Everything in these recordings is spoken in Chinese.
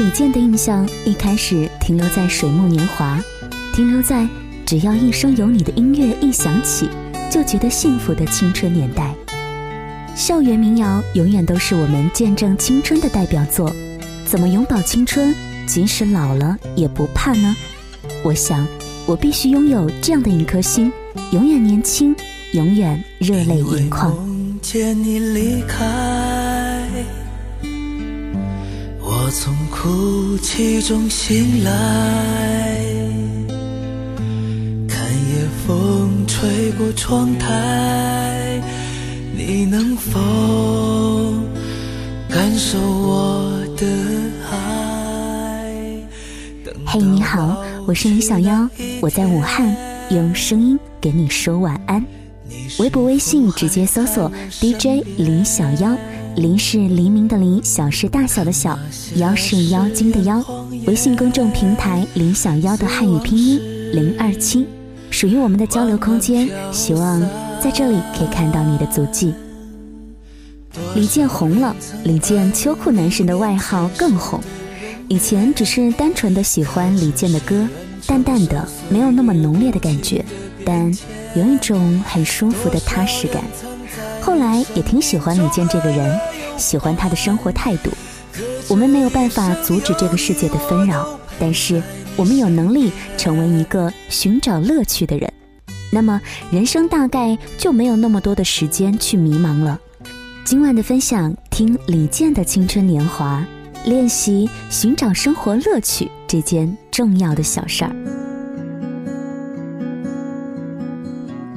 李健的印象一开始停留在水木年华，停留在只要一生有你的音乐一响起，就觉得幸福的青春年代。校园民谣永远都是我们见证青春的代表作，怎么永葆青春，即使老了也不怕呢？我想，我必须拥有这样的一颗心，永远年轻，永远热泪盈眶。见你离开，我从哭泣中醒来，看夜风吹过窗台，你能否感受我的爱？嘿，你好，我是李小妖，我在武汉，用声音给你说晚安。微博、微信直接搜索 DJ 李小妖，黎是黎明的黎，小是大小的小，妖是妖精的妖。微信公众平台李小妖的汉语拼音零二七，属于我们的交流空间，希望在这里可以看到你的足迹。李健红了，李健秋裤男神的外号更红。以前只是单纯的喜欢李健的歌，淡淡的，没有那么浓烈的感觉，但。有一种很舒服的踏实感。后来也挺喜欢李健这个人，喜欢他的生活态度。我们没有办法阻止这个世界的纷扰，但是我们有能力成为一个寻找乐趣的人。那么人生大概就没有那么多的时间去迷茫了。今晚的分享，听李健的青春年华，练习寻找生活乐趣这件重要的小事儿。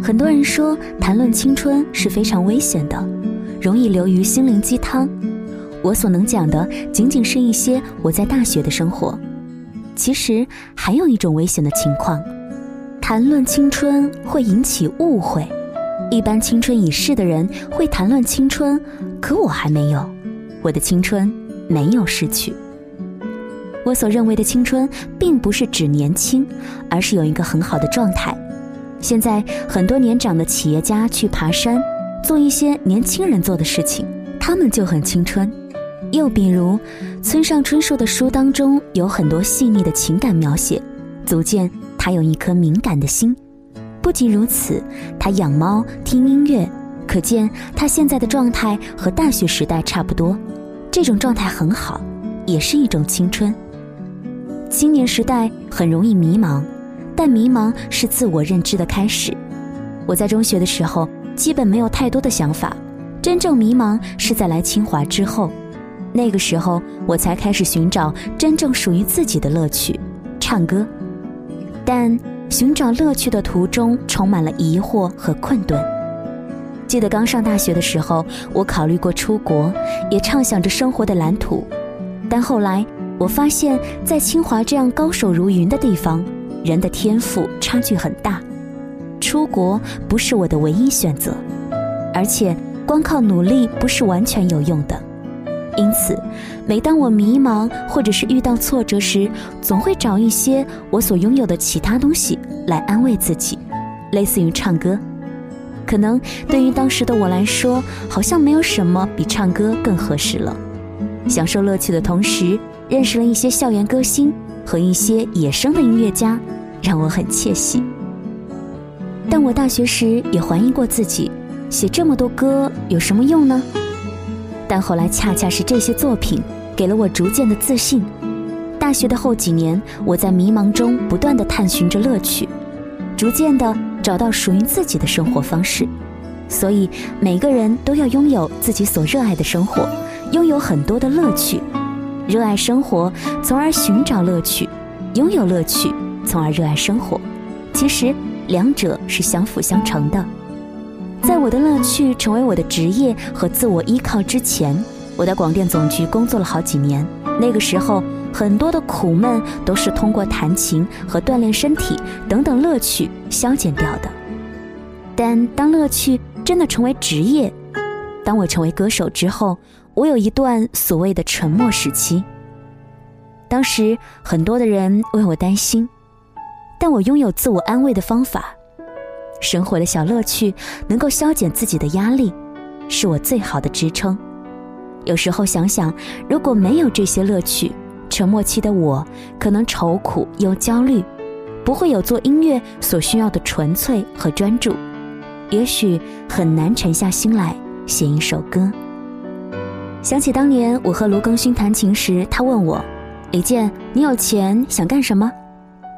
很多人说谈论青春是非常危险的，容易流于心灵鸡汤。我所能讲的仅仅是一些我在大学的生活。其实还有一种危险的情况，谈论青春会引起误会。一般青春已逝的人会谈论青春，可我还没有，我的青春没有逝去。我所认为的青春，并不是指年轻，而是有一个很好的状态。现在很多年长的企业家去爬山，做一些年轻人做的事情，他们就很青春。又比如，村上春树的书当中有很多细腻的情感描写，足见他有一颗敏感的心。不仅如此，他养猫、听音乐，可见他现在的状态和大学时代差不多。这种状态很好，也是一种青春。青年时代很容易迷茫。但迷茫是自我认知的开始。我在中学的时候基本没有太多的想法，真正迷茫是在来清华之后，那个时候我才开始寻找真正属于自己的乐趣——唱歌。但寻找乐趣的途中充满了疑惑和困顿。记得刚上大学的时候，我考虑过出国，也畅想着生活的蓝图，但后来我发现，在清华这样高手如云的地方。人的天赋差距很大，出国不是我的唯一选择，而且光靠努力不是完全有用的。因此，每当我迷茫或者是遇到挫折时，总会找一些我所拥有的其他东西来安慰自己，类似于唱歌。可能对于当时的我来说，好像没有什么比唱歌更合适了。享受乐趣的同时，认识了一些校园歌星和一些野生的音乐家。让我很窃喜，但我大学时也怀疑过自己，写这么多歌有什么用呢？但后来恰恰是这些作品给了我逐渐的自信。大学的后几年，我在迷茫中不断的探寻着乐趣，逐渐的找到属于自己的生活方式。所以每个人都要拥有自己所热爱的生活，拥有很多的乐趣，热爱生活，从而寻找乐趣，拥有乐趣。从而热爱生活，其实两者是相辅相成的。在我的乐趣成为我的职业和自我依靠之前，我在广电总局工作了好几年。那个时候，很多的苦闷都是通过弹琴和锻炼身体等等乐趣消减掉的。但当乐趣真的成为职业，当我成为歌手之后，我有一段所谓的沉默时期。当时很多的人为我担心。但我拥有自我安慰的方法，生活的小乐趣能够消减自己的压力，是我最好的支撑。有时候想想，如果没有这些乐趣，沉默期的我，可能愁苦又焦虑，不会有做音乐所需要的纯粹和专注，也许很难沉下心来写一首歌。想起当年我和卢庚戌谈琴时，他问我：“李健，你有钱想干什么？”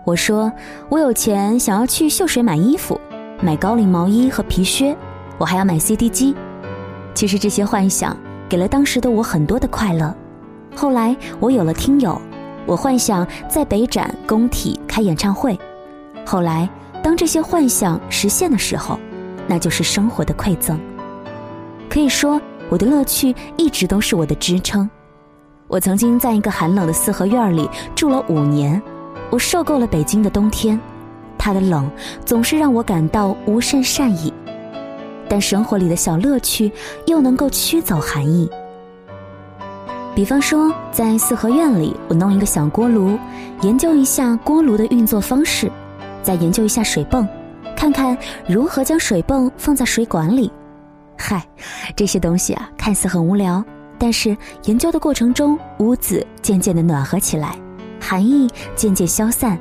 我说：“我有钱想要去秀水买衣服，买高领毛衣和皮靴，我还要买 CD 机。”其实这些幻想给了当时的我很多的快乐。后来我有了听友，我幻想在北展、工体开演唱会。后来当这些幻想实现的时候，那就是生活的馈赠。可以说。我的乐趣一直都是我的支撑。我曾经在一个寒冷的四合院里住了五年，我受够了北京的冬天，它的冷总是让我感到无甚善意。但生活里的小乐趣又能够驱走寒意。比方说，在四合院里，我弄一个小锅炉，研究一下锅炉的运作方式，再研究一下水泵，看看如何将水泵放在水管里。嗨，这些东西啊，看似很无聊，但是研究的过程中，屋子渐渐的暖和起来，寒意渐渐消散，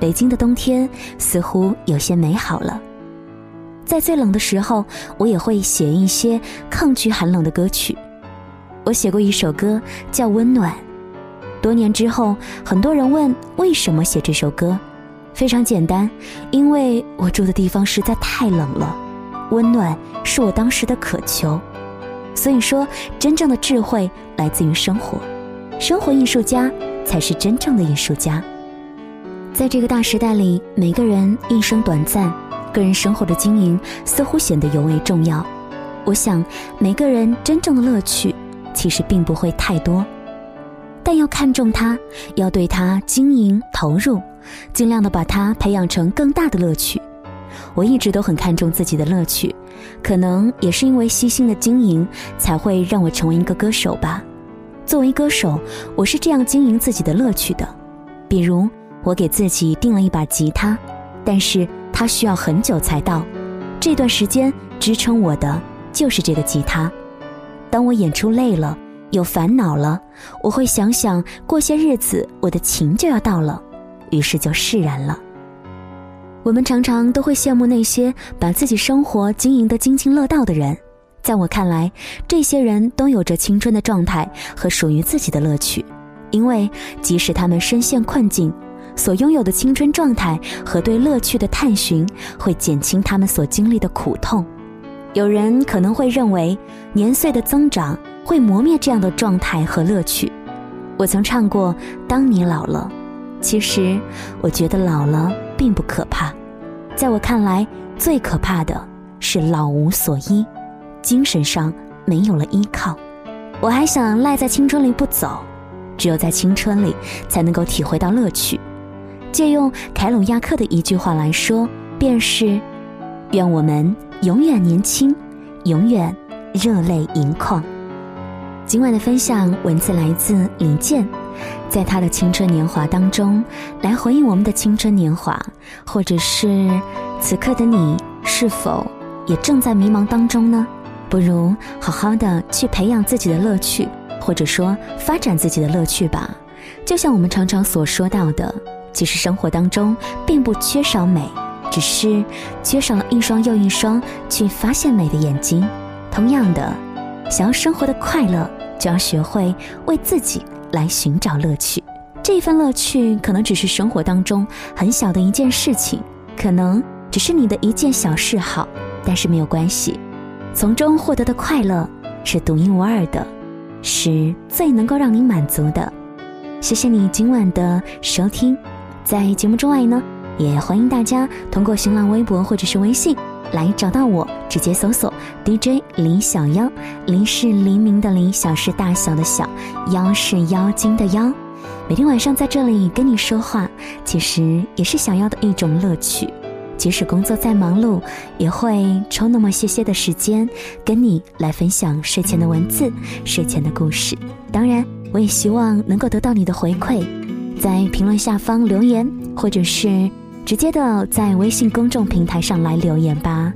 北京的冬天似乎有些美好了。在最冷的时候，我也会写一些抗拒寒冷的歌曲。我写过一首歌叫《温暖》，多年之后，很多人问为什么写这首歌，非常简单，因为我住的地方实在太冷了。温暖是我当时的渴求，所以说，真正的智慧来自于生活，生活艺术家才是真正的艺术家。在这个大时代里，每个人一生短暂，个人生活的经营似乎显得尤为重要。我想，每个人真正的乐趣其实并不会太多，但要看重它，要对它经营投入，尽量的把它培养成更大的乐趣。我一直都很看重自己的乐趣，可能也是因为悉心的经营，才会让我成为一个歌手吧。作为歌手，我是这样经营自己的乐趣的。比如，我给自己订了一把吉他，但是它需要很久才到。这段时间支撑我的就是这个吉他。当我演出累了，有烦恼了，我会想想，过些日子我的琴就要到了，于是就释然了。我们常常都会羡慕那些把自己生活经营得津津乐道的人，在我看来，这些人都有着青春的状态和属于自己的乐趣，因为即使他们深陷困境，所拥有的青春状态和对乐趣的探寻，会减轻他们所经历的苦痛。有人可能会认为，年岁的增长会磨灭这样的状态和乐趣。我曾唱过《当你老了》，其实我觉得老了并不可怕。在我看来，最可怕的是老无所依，精神上没有了依靠。我还想赖在青春里不走，只有在青春里才能够体会到乐趣。借用凯鲁亚克的一句话来说，便是：愿我们永远年轻，永远热泪盈眶。今晚的分享文字来自李健。在他的青春年华当中，来回应我们的青春年华，或者是此刻的你是否也正在迷茫当中呢？不如好好的去培养自己的乐趣，或者说发展自己的乐趣吧。就像我们常常所说到的，其实生活当中并不缺少美，只是缺少了一双又一双去发现美的眼睛。同样的，想要生活的快乐，就要学会为自己。来寻找乐趣，这份乐趣可能只是生活当中很小的一件事情，可能只是你的一件小嗜好，但是没有关系，从中获得的快乐是独一无二的，是最能够让你满足的。谢谢你今晚的收听，在节目之外呢，也欢迎大家通过新浪微博或者是微信。来找到我，直接搜索 DJ 李小妖，黎是黎明的黎，小是大小的小，妖是妖精的妖。每天晚上在这里跟你说话，其实也是想要的一种乐趣。即使工作再忙碌，也会抽那么些些的时间，跟你来分享睡前的文字、睡前的故事。当然，我也希望能够得到你的回馈，在评论下方留言，或者是。直接的在微信公众平台上来留言吧。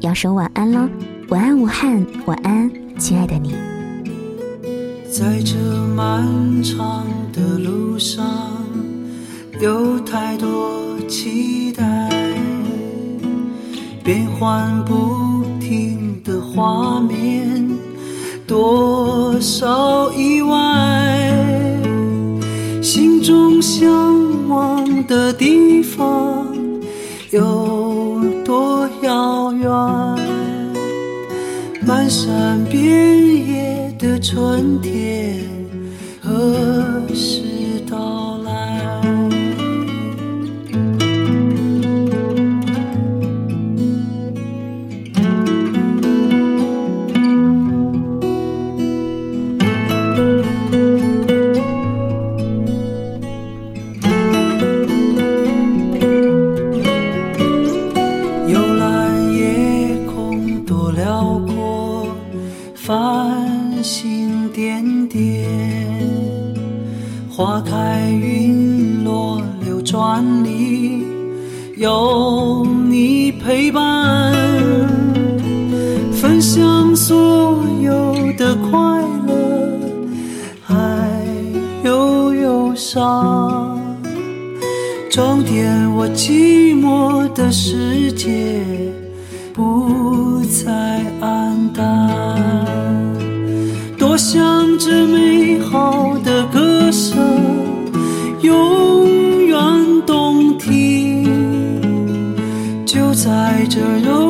要说晚安喽，晚安武汉，晚安亲爱的你。在这漫长的路上，有太多期待，变幻不停的画面，多少意外，心中向往的地方有多遥远？漫山遍野的春天何时到伴，分享所有的快乐，还有忧伤。装点我寂寞的世界，不再黯淡。多想这美好的歌声永在这柔